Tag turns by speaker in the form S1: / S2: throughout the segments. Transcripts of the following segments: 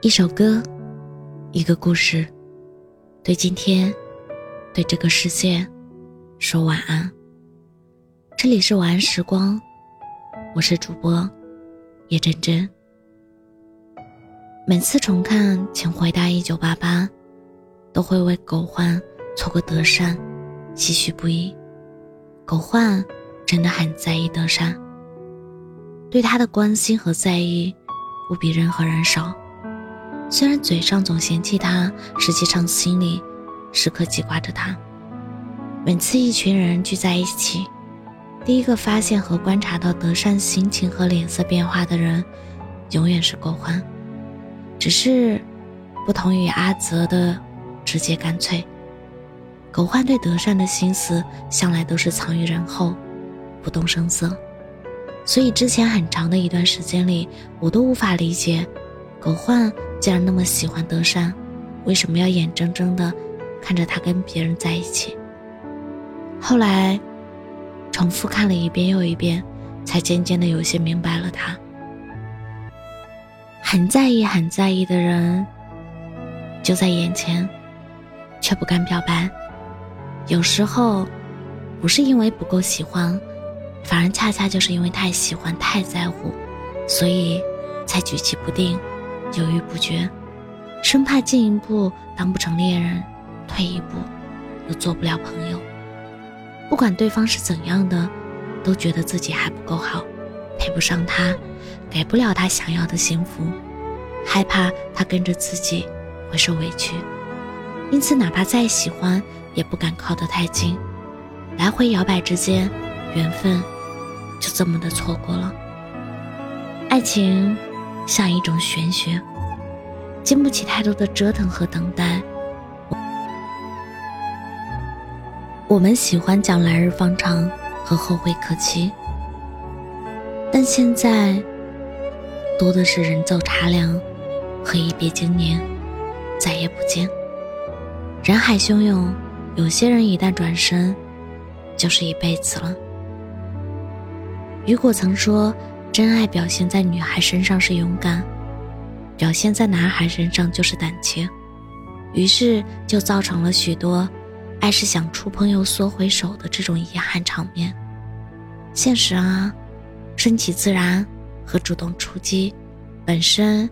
S1: 一首歌，一个故事，对今天，对这个世界，说晚安。这里是晚安时光，我是主播叶真真。每次重看《请回答一九八八》，都会为狗焕错过德善唏嘘不已。狗焕真的很在意德善，对他的关心和在意，不比任何人少。虽然嘴上总嫌弃他，实际上心里时刻记挂着他。每次一群人聚在一起，第一个发现和观察到德善心情和脸色变化的人，永远是狗焕。只是，不同于阿泽的直接干脆，狗焕对德善的心思向来都是藏于人后，不动声色。所以之前很长的一段时间里，我都无法理解，狗焕。既然那么喜欢德善，为什么要眼睁睁的看着他跟别人在一起？后来，重复看了一遍又一遍，才渐渐的有些明白了他。很在意、很在意的人，就在眼前，却不敢表白。有时候，不是因为不够喜欢，反而恰恰就是因为太喜欢、太在乎，所以才举棋不定。犹豫不决，生怕进一步当不成恋人，退一步又做不了朋友。不管对方是怎样的，都觉得自己还不够好，配不上他，给不了他想要的幸福，害怕他跟着自己会受委屈，因此哪怕再喜欢，也不敢靠得太近。来回摇摆之间，缘分就这么的错过了。爱情。像一种玄学，经不起太多的折腾和等待。我们喜欢讲来日方长和后会可期，但现在多的是人走茶凉和一别经年，再也不见。人海汹涌，有些人一旦转身，就是一辈子了。雨果曾说。真爱表现在女孩身上是勇敢，表现在男孩身上就是胆怯，于是就造成了许多爱是想触碰又缩回手的这种遗憾场面。现实啊，顺其自然和主动出击本身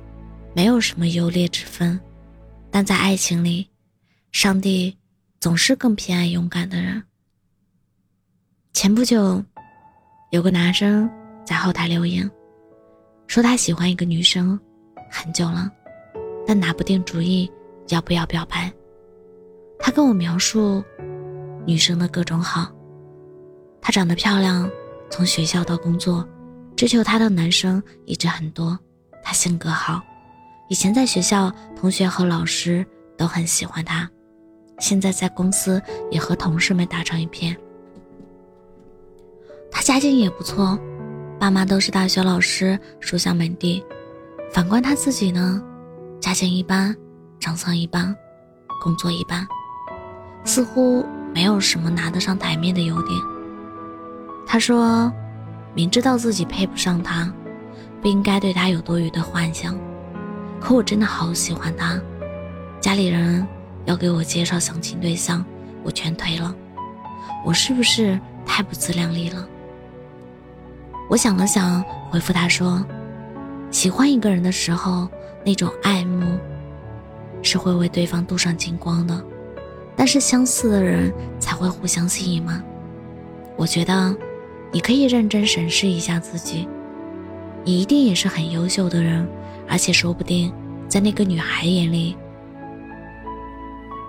S1: 没有什么优劣之分，但在爱情里，上帝总是更偏爱勇敢的人。前不久，有个男生。在后台留言，说他喜欢一个女生很久了，但拿不定主意要不要表白。他跟我描述女生的各种好，她长得漂亮，从学校到工作，追求她的男生一直很多。她性格好，以前在学校同学和老师都很喜欢她，现在在公司也和同事们打成一片。她家境也不错。爸妈都是大学老师，书香门第。反观他自己呢，家境一般，长相一般，工作一般，似乎没有什么拿得上台面的优点。他说，明知道自己配不上他，不应该对他有多余的幻想。可我真的好喜欢他，家里人要给我介绍相亲对象，我全推了。我是不是太不自量力了？我想了想，回复他说：“喜欢一个人的时候，那种爱慕是会为对方镀上金光的。但是相似的人才会互相吸引吗？我觉得你可以认真审视一下自己，你一定也是很优秀的人，而且说不定在那个女孩眼里，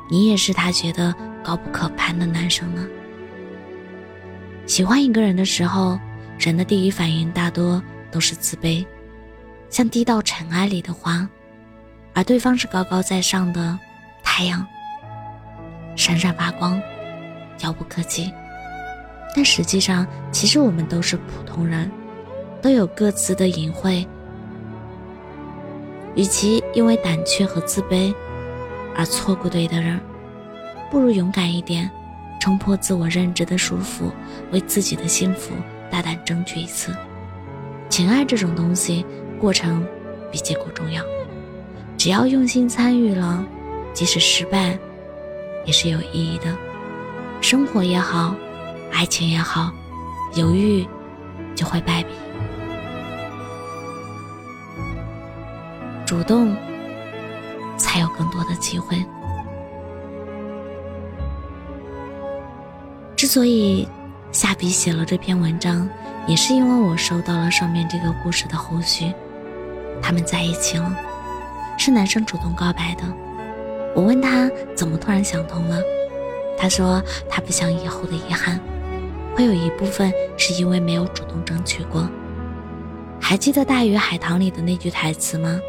S1: 你也是她觉得高不可攀的男生呢。喜欢一个人的时候。”人的第一反应大多都是自卑，像低到尘埃里的花，而对方是高高在上的太阳，闪闪发光，遥不可及。但实际上，其实我们都是普通人，都有各自的隐晦。与其因为胆怯和自卑而错过对的人，不如勇敢一点，冲破自我认知的束缚，为自己的幸福。大胆争取一次，情爱这种东西，过程比结果重要。只要用心参与了，即使失败，也是有意义的。生活也好，爱情也好，犹豫就会败笔。主动，才有更多的机会。之所以下笔写了这篇文章，也是因为我收到了上面这个故事的后续。他们在一起了，是男生主动告白的。我问他怎么突然想通了，他说他不想以后的遗憾，会有一部分是因为没有主动争取过。还记得《大鱼海棠》里的那句台词吗？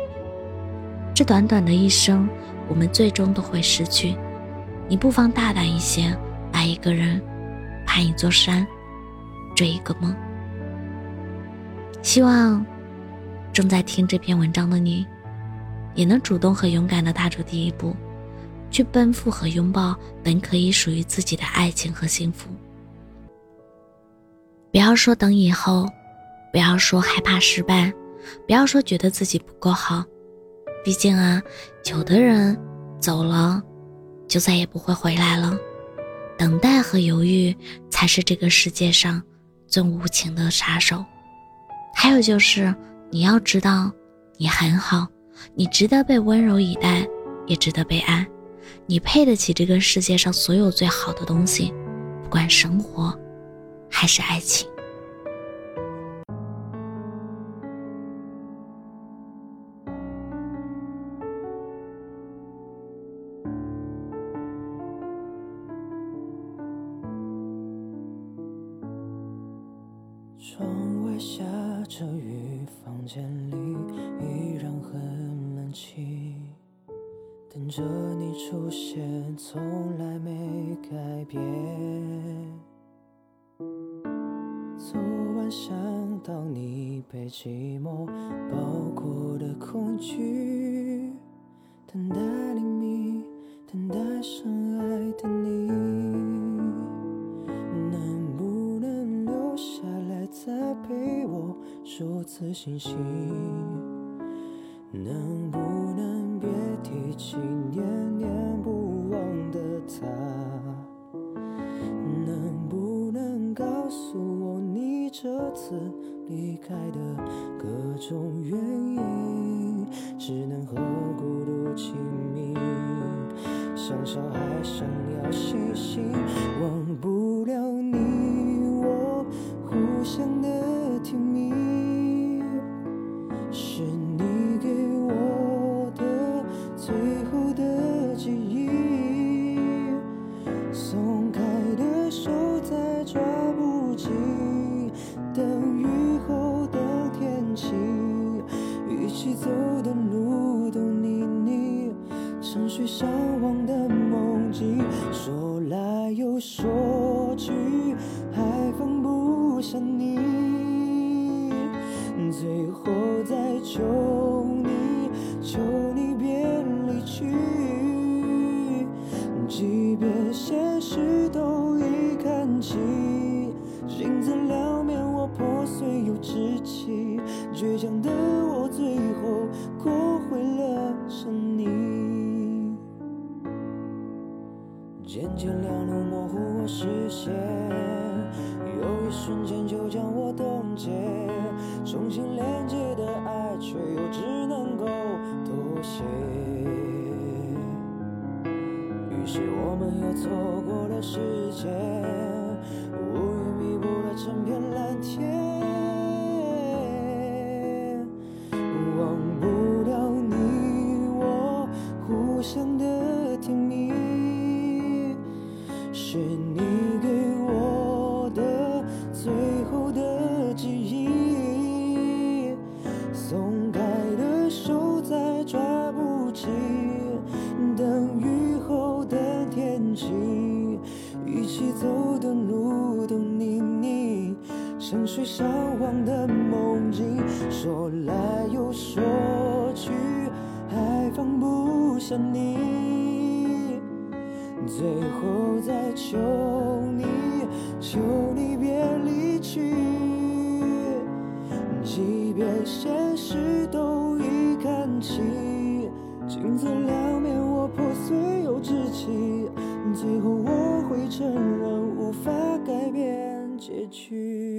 S1: 这短短的一生，我们最终都会失去。你不妨大胆一些，爱一个人。攀一座山，追一个梦。希望正在听这篇文章的你，也能主动和勇敢的踏出第一步，去奔赴和拥抱本可以属于自己的爱情和幸福。不要说等以后，不要说害怕失败，不要说觉得自己不够好。毕竟啊，有的人走了，就再也不会回来了。等待和犹豫才是这个世界上最无情的杀手。还有就是，你要知道，你很好，你值得被温柔以待，也值得被爱，你配得起这个世界上所有最好的东西，不管生活还是爱情。
S2: 着雨，房间里依然很冷清，等着你出现，从来没改变。昨晚想到你被寂寞包裹的恐惧，等待次星星，能不能别提起念念不忘的他？能不能告诉我你这次离开的各种原因？只能和孤独亲密，像小孩想要星星，现实都已看清，镜子两面我破碎又稚气，倔强的我最后过回了沉你。渐渐两路模糊我视线，有一瞬间就将我冻结，重新连接的爱却又只能够妥协。是我们又错过了时间，乌云密布了整片蓝天。一起走的路都泥泞，像水向往的梦境，说来又说去，还放不下你。最后再求你，求你别离去，即便现实都已看清，镜子两面我破碎又稚气最后我会承认无法改变结局。